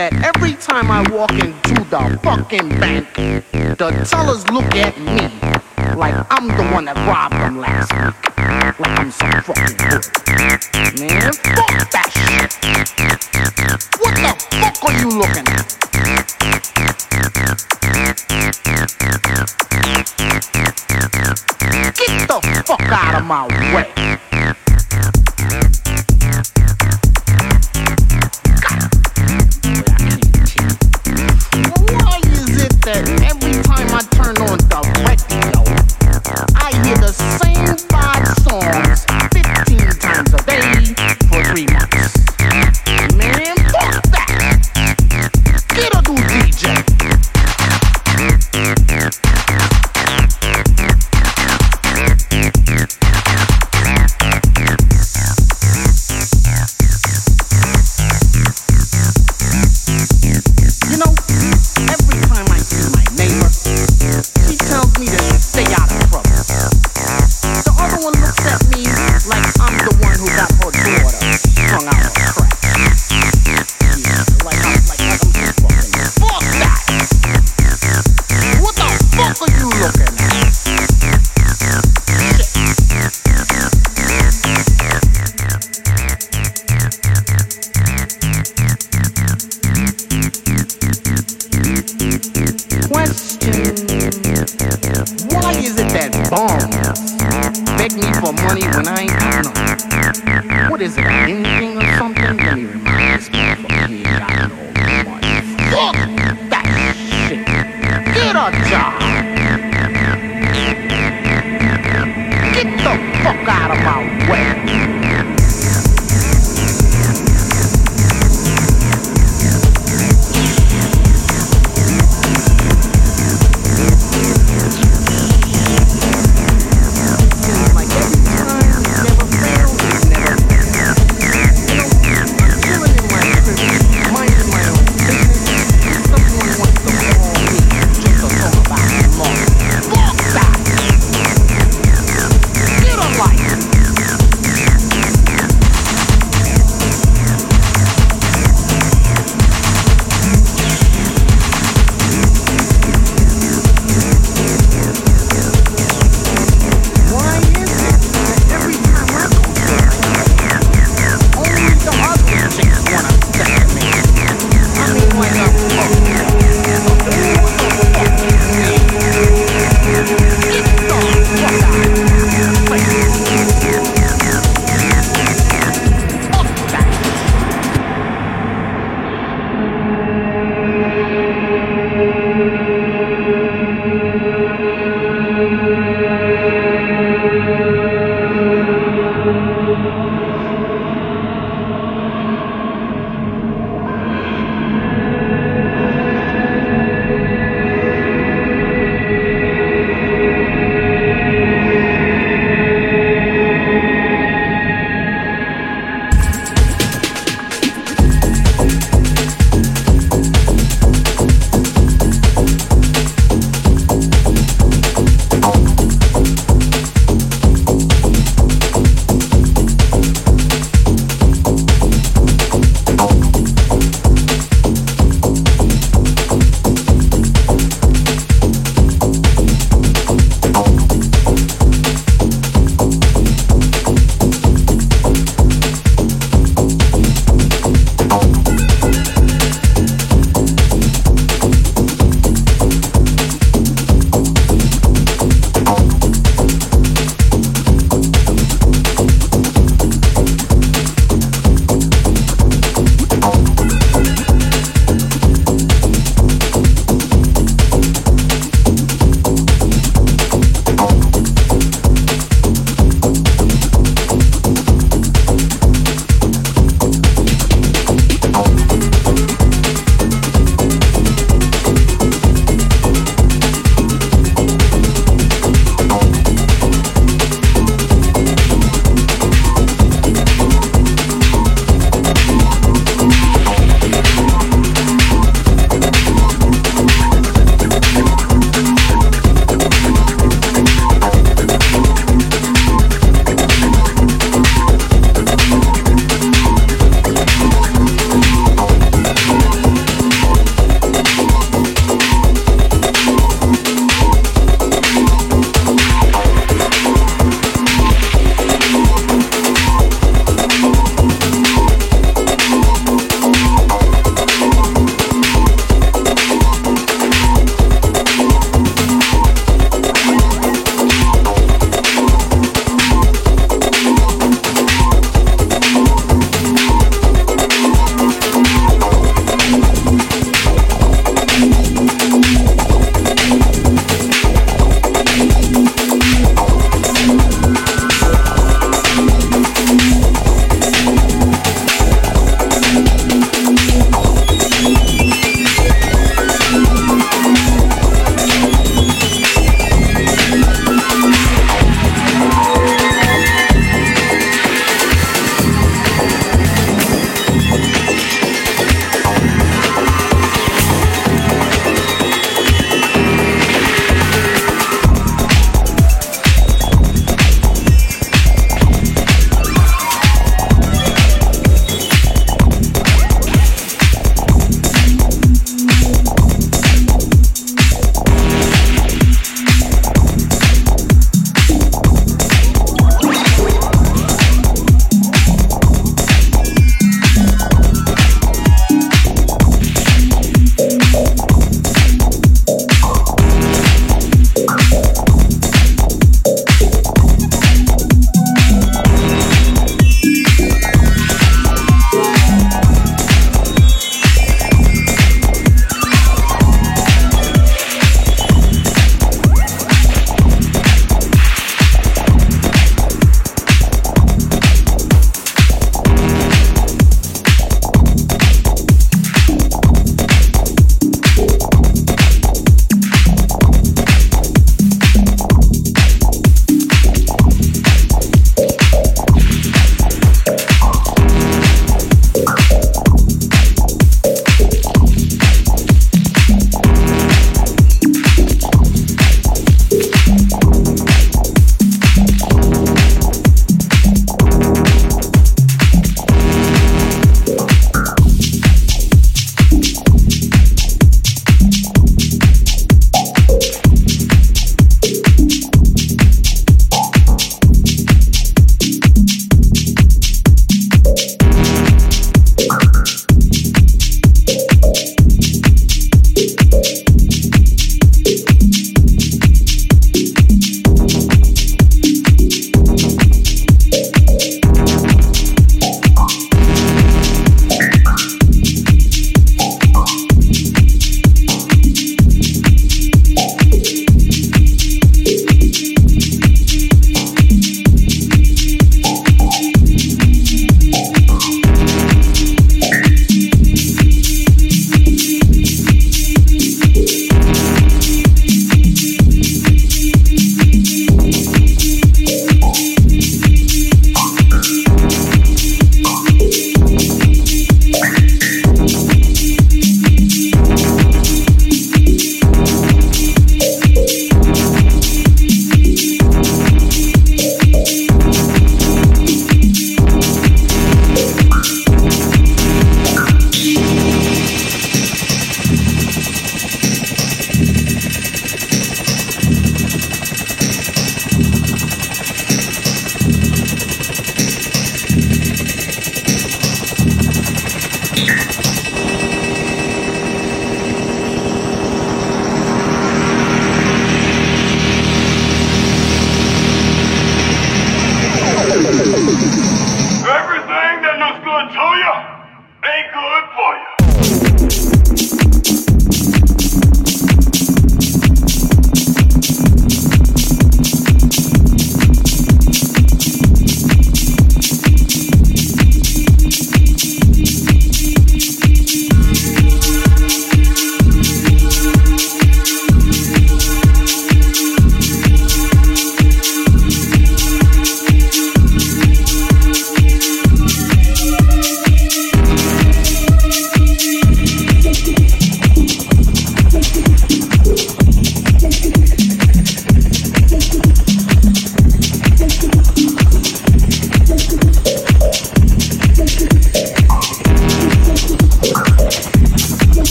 that every time I walk into the fucking bank, the tellers look at me like I'm the one that robbed them last week. Like I'm so fucking good. Man, fuck that shit. What the fuck are you looking at? Get the fuck out of my way. Get the fuck out.